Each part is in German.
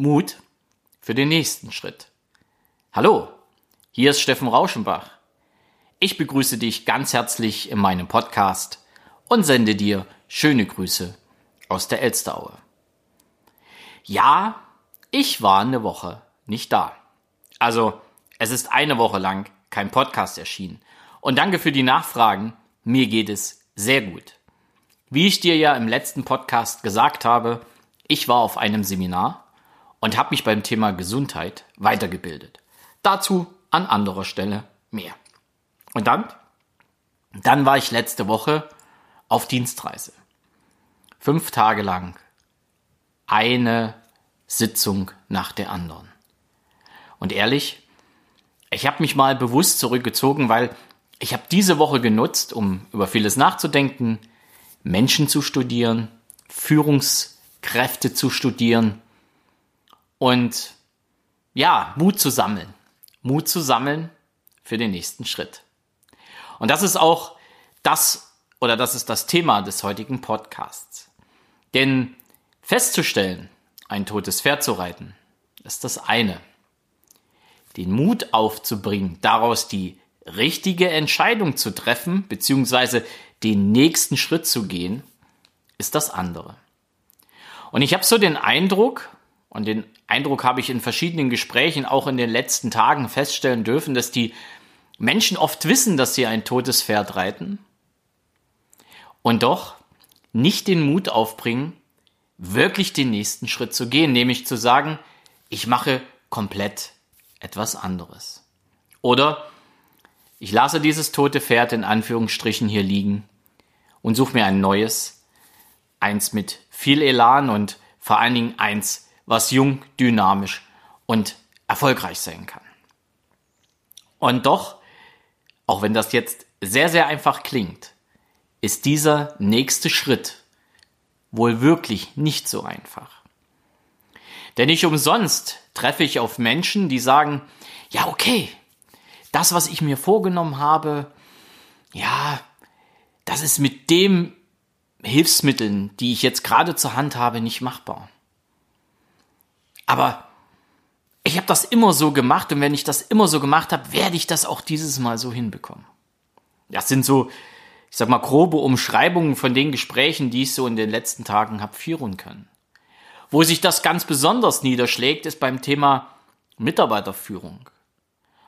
Mut für den nächsten Schritt. Hallo, hier ist Steffen Rauschenbach. Ich begrüße dich ganz herzlich in meinem Podcast und sende dir schöne Grüße aus der Elsteraue. Ja, ich war eine Woche nicht da. Also, es ist eine Woche lang kein Podcast erschienen. Und danke für die Nachfragen. Mir geht es sehr gut. Wie ich dir ja im letzten Podcast gesagt habe, ich war auf einem Seminar und habe mich beim Thema Gesundheit weitergebildet. Dazu an anderer Stelle mehr. Und dann? Dann war ich letzte Woche auf Dienstreise. Fünf Tage lang. Eine Sitzung nach der anderen. Und ehrlich, ich habe mich mal bewusst zurückgezogen, weil ich habe diese Woche genutzt, um über vieles nachzudenken, Menschen zu studieren, Führungskräfte zu studieren und ja, Mut zu sammeln. Mut zu sammeln für den nächsten Schritt. Und das ist auch das oder das ist das Thema des heutigen Podcasts. Denn festzustellen, ein totes Pferd zu reiten, ist das eine. Den Mut aufzubringen, daraus die richtige Entscheidung zu treffen, beziehungsweise den nächsten Schritt zu gehen, ist das andere. Und ich habe so den Eindruck, und den Eindruck habe ich in verschiedenen Gesprächen auch in den letzten Tagen feststellen dürfen, dass die Menschen oft wissen, dass sie ein totes Pferd reiten und doch nicht den Mut aufbringen, wirklich den nächsten Schritt zu gehen, nämlich zu sagen, ich mache komplett etwas anderes. Oder ich lasse dieses tote Pferd in Anführungsstrichen hier liegen und suche mir ein neues, eins mit viel Elan und vor allen Dingen eins, was jung, dynamisch und erfolgreich sein kann. Und doch, auch wenn das jetzt sehr, sehr einfach klingt, ist dieser nächste Schritt wohl wirklich nicht so einfach. Denn nicht umsonst treffe ich auf Menschen, die sagen, ja, okay, das, was ich mir vorgenommen habe, ja, das ist mit dem Hilfsmitteln, die ich jetzt gerade zur Hand habe, nicht machbar. Aber ich habe das immer so gemacht und wenn ich das immer so gemacht habe, werde ich das auch dieses Mal so hinbekommen. Das sind so, ich sag mal, grobe Umschreibungen von den Gesprächen, die ich so in den letzten Tagen habe führen können. Wo sich das ganz besonders niederschlägt, ist beim Thema Mitarbeiterführung.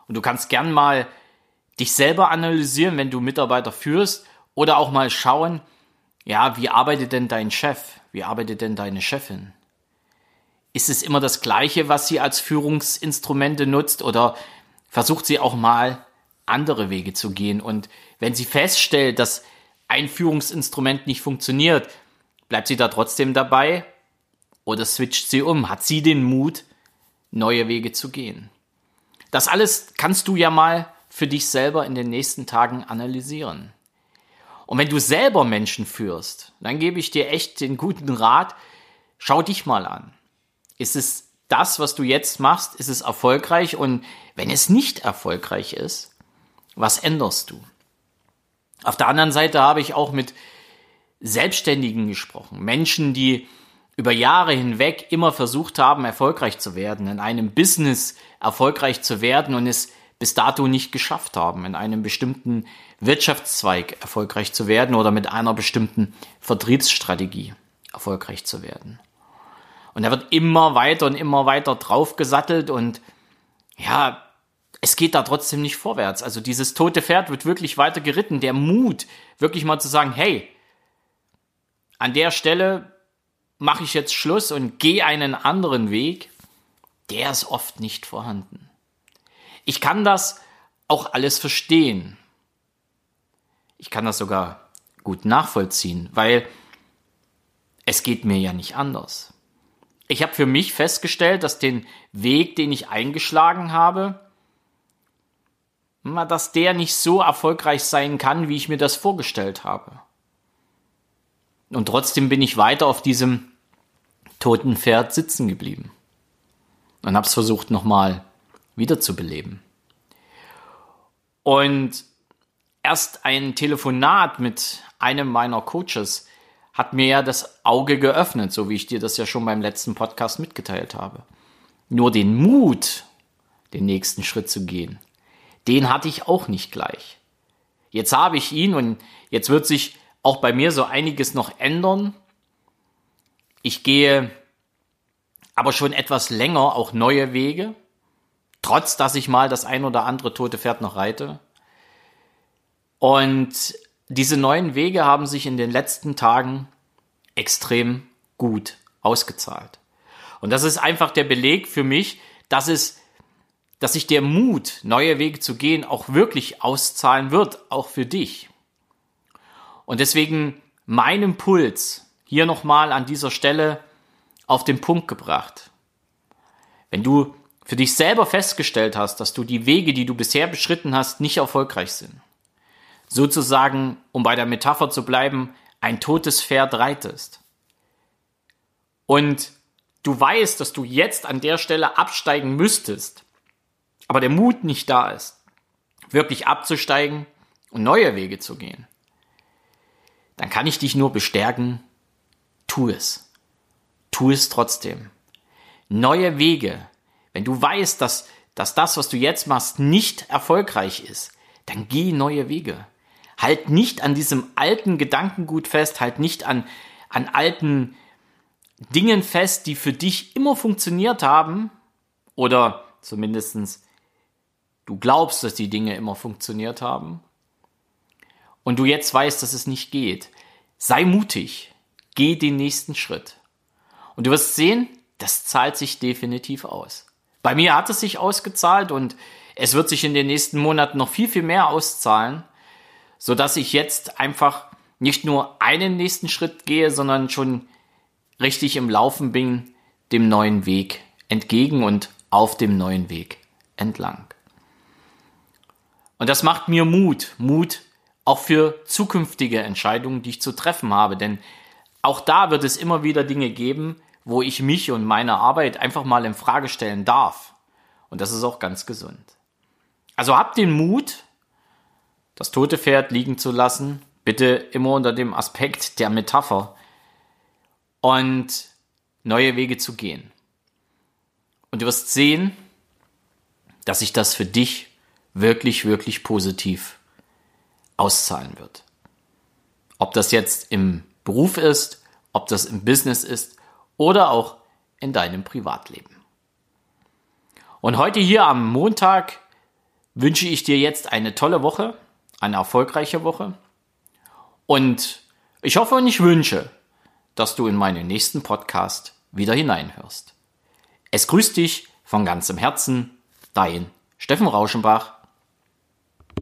Und du kannst gern mal dich selber analysieren, wenn du Mitarbeiter führst oder auch mal schauen, ja, wie arbeitet denn dein Chef? Wie arbeitet denn deine Chefin? Ist es immer das Gleiche, was sie als Führungsinstrumente nutzt oder versucht sie auch mal andere Wege zu gehen? Und wenn sie feststellt, dass ein Führungsinstrument nicht funktioniert, bleibt sie da trotzdem dabei oder switcht sie um? Hat sie den Mut, neue Wege zu gehen? Das alles kannst du ja mal für dich selber in den nächsten Tagen analysieren. Und wenn du selber Menschen führst, dann gebe ich dir echt den guten Rat, schau dich mal an. Ist es das, was du jetzt machst, ist es erfolgreich? Und wenn es nicht erfolgreich ist, was änderst du? Auf der anderen Seite habe ich auch mit Selbstständigen gesprochen, Menschen, die über Jahre hinweg immer versucht haben, erfolgreich zu werden, in einem Business erfolgreich zu werden und es bis dato nicht geschafft haben, in einem bestimmten Wirtschaftszweig erfolgreich zu werden oder mit einer bestimmten Vertriebsstrategie erfolgreich zu werden. Und er wird immer weiter und immer weiter draufgesattelt und ja, es geht da trotzdem nicht vorwärts. Also dieses tote Pferd wird wirklich weiter geritten. Der Mut, wirklich mal zu sagen, hey, an der Stelle mache ich jetzt Schluss und gehe einen anderen Weg, der ist oft nicht vorhanden. Ich kann das auch alles verstehen. Ich kann das sogar gut nachvollziehen, weil es geht mir ja nicht anders. Ich habe für mich festgestellt, dass den Weg, den ich eingeschlagen habe, dass der nicht so erfolgreich sein kann, wie ich mir das vorgestellt habe. Und trotzdem bin ich weiter auf diesem toten Pferd sitzen geblieben. Und habe es versucht nochmal wiederzubeleben. Und erst ein Telefonat mit einem meiner Coaches hat mir ja das Auge geöffnet, so wie ich dir das ja schon beim letzten Podcast mitgeteilt habe. Nur den Mut, den nächsten Schritt zu gehen, den hatte ich auch nicht gleich. Jetzt habe ich ihn und jetzt wird sich auch bei mir so einiges noch ändern. Ich gehe aber schon etwas länger auch neue Wege, trotz dass ich mal das ein oder andere tote Pferd noch reite. Und diese neuen Wege haben sich in den letzten Tagen extrem gut ausgezahlt. Und das ist einfach der Beleg für mich, dass es, dass sich der Mut, neue Wege zu gehen, auch wirklich auszahlen wird, auch für dich. Und deswegen mein Impuls hier nochmal an dieser Stelle auf den Punkt gebracht. Wenn du für dich selber festgestellt hast, dass du die Wege, die du bisher beschritten hast, nicht erfolgreich sind, sozusagen, um bei der Metapher zu bleiben, ein totes Pferd reitest, und du weißt, dass du jetzt an der Stelle absteigen müsstest, aber der Mut nicht da ist, wirklich abzusteigen und neue Wege zu gehen, dann kann ich dich nur bestärken, tu es. Tu es trotzdem. Neue Wege. Wenn du weißt, dass, dass das, was du jetzt machst, nicht erfolgreich ist, dann geh neue Wege. Halt nicht an diesem alten Gedankengut fest, halt nicht an, an alten Dingen fest, die für dich immer funktioniert haben oder zumindestens du glaubst, dass die Dinge immer funktioniert haben und du jetzt weißt, dass es nicht geht. Sei mutig, geh den nächsten Schritt. Und du wirst sehen, das zahlt sich definitiv aus. Bei mir hat es sich ausgezahlt und es wird sich in den nächsten Monaten noch viel, viel mehr auszahlen, so dass ich jetzt einfach nicht nur einen nächsten Schritt gehe, sondern schon richtig im Laufen bin, dem neuen Weg entgegen und auf dem neuen Weg entlang. Und das macht mir Mut, Mut auch für zukünftige Entscheidungen, die ich zu treffen habe, denn auch da wird es immer wieder Dinge geben, wo ich mich und meine Arbeit einfach mal in Frage stellen darf. Und das ist auch ganz gesund. Also habt den Mut, das tote Pferd liegen zu lassen, bitte immer unter dem Aspekt der Metapher, und neue Wege zu gehen. Und du wirst sehen, dass sich das für dich wirklich, wirklich positiv auszahlen wird. Ob das jetzt im Beruf ist, ob das im Business ist oder auch in deinem Privatleben. Und heute hier am Montag wünsche ich dir jetzt eine tolle Woche, eine erfolgreiche Woche. Und ich hoffe und ich wünsche, dass du in meinen nächsten Podcast wieder hineinhörst. Es grüßt dich von ganzem Herzen, dein Steffen Rauschenbach